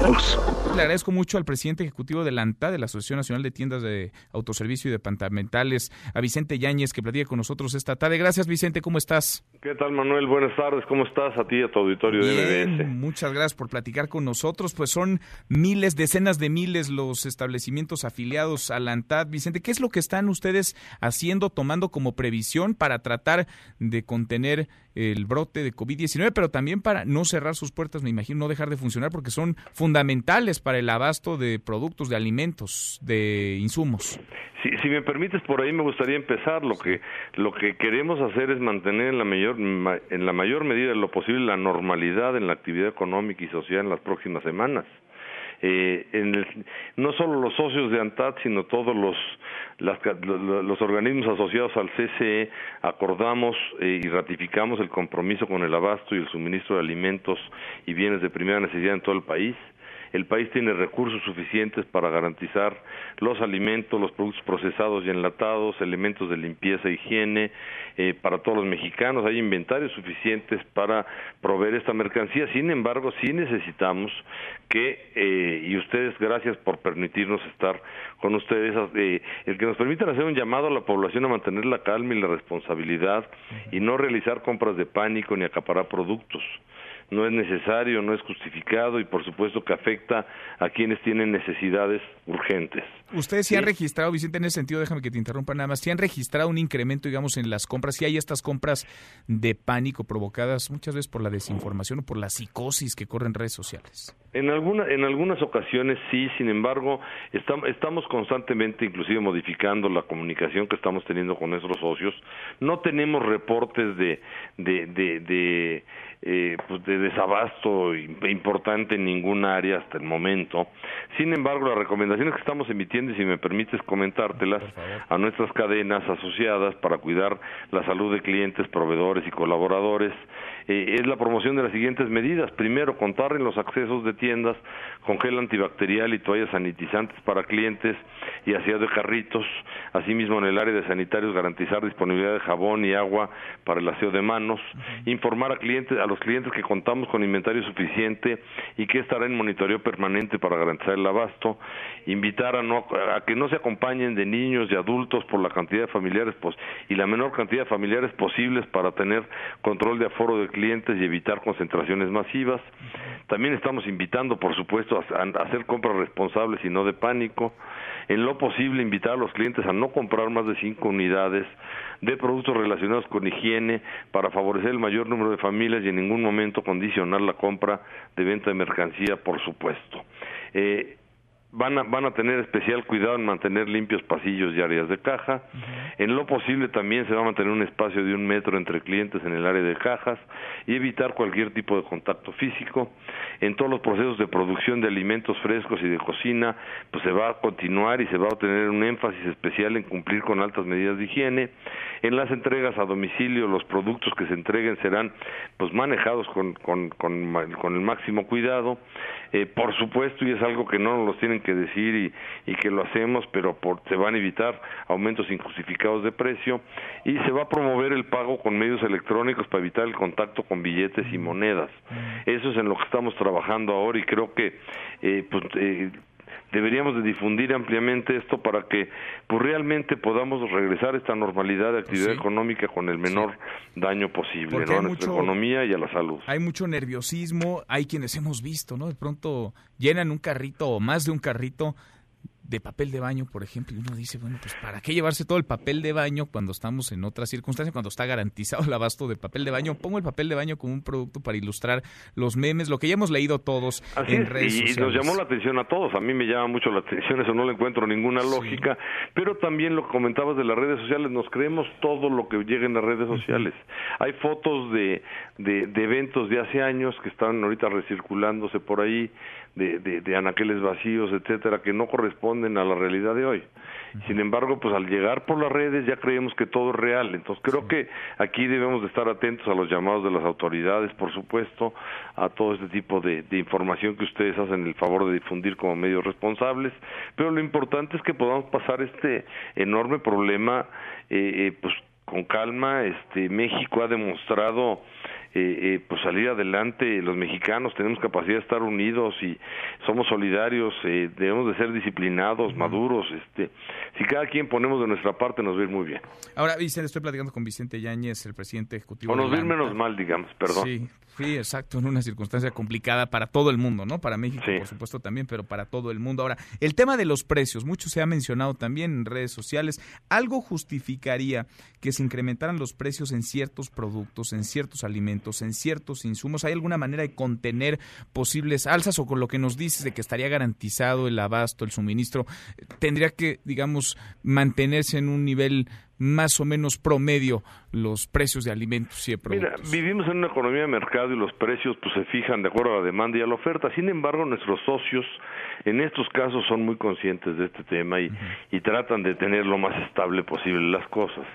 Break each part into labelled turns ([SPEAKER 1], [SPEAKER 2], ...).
[SPEAKER 1] Le agradezco mucho al presidente ejecutivo de la ANTA, de la Asociación Nacional de Tiendas de Autoservicio y Departamentales, a Vicente Yáñez, que platica con nosotros esta tarde. Gracias, Vicente, ¿cómo estás?
[SPEAKER 2] ¿Qué tal, Manuel? Buenas tardes, ¿cómo estás? A ti y a tu auditorio de MBS.
[SPEAKER 1] Muchas gracias por platicar con nosotros. Pues son miles, decenas de miles los establecimientos afiliados a la ANTAD. Vicente, ¿qué es lo que están ustedes haciendo, tomando como previsión para tratar de contener el brote de COVID-19, pero también para no cerrar sus puertas, me imagino, no dejar de funcionar, porque son fundamentales para el abasto de productos, de alimentos, de insumos.
[SPEAKER 2] Si, si me permites, por ahí me gustaría empezar. Lo que lo que queremos hacer es mantener en la mayor en la mayor medida de lo posible la normalidad en la actividad económica y social en las próximas semanas eh, en el, no solo los socios de ANTAD, sino todos los, las, los organismos asociados al CCE acordamos eh, y ratificamos el compromiso con el abasto y el suministro de alimentos y bienes de primera necesidad en todo el país el país tiene recursos suficientes para garantizar los alimentos, los productos procesados y enlatados, elementos de limpieza e higiene eh, para todos los mexicanos. Hay inventarios suficientes para proveer esta mercancía. Sin embargo, sí necesitamos que, eh, y ustedes, gracias por permitirnos estar con ustedes, eh, el que nos permitan hacer un llamado a la población a mantener la calma y la responsabilidad y no realizar compras de pánico ni acaparar productos no es necesario, no es justificado y por supuesto que afecta a quienes tienen necesidades urgentes.
[SPEAKER 1] Ustedes sí, han registrado, Vicente, en ese sentido, déjame que te interrumpa nada más, si han registrado un incremento, digamos, en las compras, si hay estas compras de pánico provocadas muchas veces por la desinformación o por la psicosis que corre en redes sociales.
[SPEAKER 2] En, alguna, en algunas ocasiones sí, sin embargo, estamos constantemente inclusive modificando la comunicación que estamos teniendo con nuestros socios. No tenemos reportes de, de, de eh, pues de desabasto importante en ningún área hasta el momento. Sin embargo, las recomendaciones que estamos emitiendo, y si me permites comentártelas, a nuestras cadenas asociadas para cuidar la salud de clientes, proveedores y colaboradores, eh, es la promoción de las siguientes medidas. Primero, contar en los accesos de tiendas con gel antibacterial y toallas sanitizantes para clientes y aseado de carritos. Asimismo, en el área de sanitarios, garantizar disponibilidad de jabón y agua para el aseo de manos. Informar a clientes, a los clientes que contamos con inventario suficiente y que estará en monitoreo permanente para garantizar el abasto. Invitar a, no, a que no se acompañen de niños y adultos por la cantidad de familiares pues, y la menor cantidad de familiares posibles para tener control de aforo de clientes y evitar concentraciones masivas. También estamos invitando, por supuesto, a, hacer compras responsables y no de pánico. En lo posible, invitar a los clientes a no comprar más de cinco unidades de productos relacionados con higiene para favorecer el mayor número de familias y en ningún momento condicionar la compra de venta de mercancía, por supuesto. Eh, van a, van a tener especial cuidado en mantener limpios pasillos y áreas de caja. En lo posible también se va a mantener un espacio de un metro entre clientes en el área de cajas y evitar cualquier tipo de contacto físico. En todos los procesos de producción de alimentos frescos y de cocina, pues se va a continuar y se va a tener un énfasis especial en cumplir con altas medidas de higiene. En las entregas a domicilio, los productos que se entreguen serán pues manejados con, con, con, el máximo cuidado. Eh, por supuesto, y es algo que no nos los tienen que decir y, y que lo hacemos, pero por, se van a evitar aumentos injustificados de precio y se va a promover el pago con medios electrónicos para evitar el contacto con billetes y monedas. Eso es en lo que estamos trabajando ahora y creo que eh, pues, eh, deberíamos de difundir ampliamente esto para que pues realmente podamos regresar a esta normalidad de actividad económica con el menor daño posible ¿no? a nuestra economía y a la salud.
[SPEAKER 1] Hay mucho nerviosismo, hay quienes hemos visto, ¿no? De pronto llenan un carrito o más de un carrito de papel de baño, por ejemplo, y uno dice, bueno, pues ¿para qué llevarse todo el papel de baño cuando estamos en otras circunstancias, cuando está garantizado el abasto de papel de baño? Pongo el papel de baño como un producto para ilustrar los memes, lo que ya hemos leído todos en redes
[SPEAKER 2] y,
[SPEAKER 1] sociales.
[SPEAKER 2] Y nos llamó la atención a todos, a mí me llama mucho la atención, eso no le encuentro ninguna lógica, pero también lo que comentabas de las redes sociales, nos creemos todo lo que llega en las redes sociales. Hay fotos de, de, de eventos de hace años que están ahorita recirculándose por ahí, de, de, de, anaqueles vacíos, etcétera, que no corresponden a la realidad de hoy. Sin embargo, pues al llegar por las redes ya creemos que todo es real. Entonces creo que aquí debemos de estar atentos a los llamados de las autoridades, por supuesto, a todo este tipo de, de información que ustedes hacen el favor de difundir como medios responsables. Pero lo importante es que podamos pasar este enorme problema, eh, eh, pues con calma. Este México ha demostrado eh, pues salir adelante. Los mexicanos tenemos capacidad de estar unidos y somos solidarios, debemos de ser disciplinados, maduros. Este, si cada quien ponemos de nuestra parte, nos va a ir muy bien.
[SPEAKER 1] Ahora, Vicente, estoy platicando con Vicente Yáñez, el presidente ejecutivo.
[SPEAKER 2] O nos va a ir menos mal, digamos, perdón.
[SPEAKER 1] Sí, sí, exacto, en una circunstancia complicada para todo el mundo, ¿no? Para México, por supuesto, también, pero para todo el mundo. Ahora, el tema de los precios, mucho se ha mencionado también en redes sociales. ¿Algo justificaría que se incrementaran los precios en ciertos productos, en ciertos alimentos, en ciertos insumos? ¿Hay alguna manera de contener posibles alzas o con lo que nos dices de que estaría garantizado el abasto, el suministro, tendría que, digamos, mantenerse en un nivel más o menos promedio los precios de alimentos y de productos?
[SPEAKER 2] Mira, vivimos en una economía de mercado y los precios pues se fijan de acuerdo a la demanda y a la oferta. Sin embargo, nuestros socios en estos casos son muy conscientes de este tema y, y tratan de tener lo más estable posible las cosas.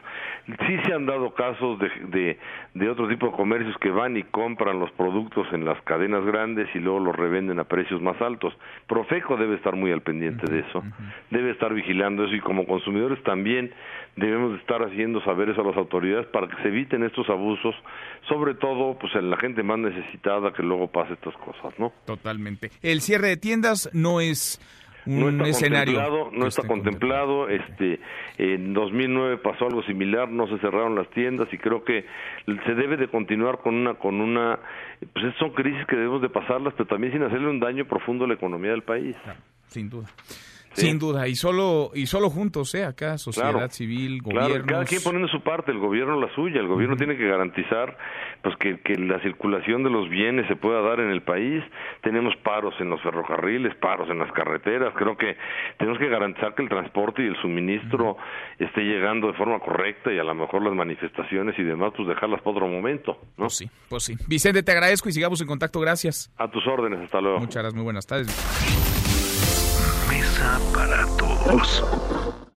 [SPEAKER 2] Sí se han dado casos de, de, de, otro tipo de comercios que van y compran los productos en las cadenas grandes y luego los revenden a precios más altos. Profeco debe estar muy al pendiente de eso, debe estar vigilando eso y como consumidores también debemos estar haciendo saber eso a las autoridades para que se eviten estos abusos, sobre todo pues en la gente más necesitada que luego pase estas cosas, ¿no?
[SPEAKER 1] Totalmente. El cierre de tiendas no es un
[SPEAKER 2] no
[SPEAKER 1] está
[SPEAKER 2] Contemplado, no está contemplado. Este, en 2009 pasó algo similar, no se cerraron las tiendas y creo que se debe de continuar con una, con una, pues son crisis que debemos de pasarlas, pero también sin hacerle un daño profundo a la economía del país.
[SPEAKER 1] sin duda. Sin duda, y solo y solo juntos, ¿eh? Acá, sociedad civil, gobierno.
[SPEAKER 2] cada quien poniendo su parte, el gobierno la suya. El gobierno tiene que garantizar pues que, que la circulación de los bienes se pueda dar en el país. Tenemos paros en los ferrocarriles, paros en las carreteras. Creo que tenemos que garantizar que el transporte y el suministro esté llegando de forma correcta y a lo mejor las manifestaciones y demás, pues dejarlas para otro momento, ¿no?
[SPEAKER 1] Pues sí, pues sí. Vicente, te agradezco y sigamos en contacto. Gracias.
[SPEAKER 2] A tus órdenes. Hasta luego.
[SPEAKER 1] Muchas gracias. Muy buenas tardes
[SPEAKER 3] para todos.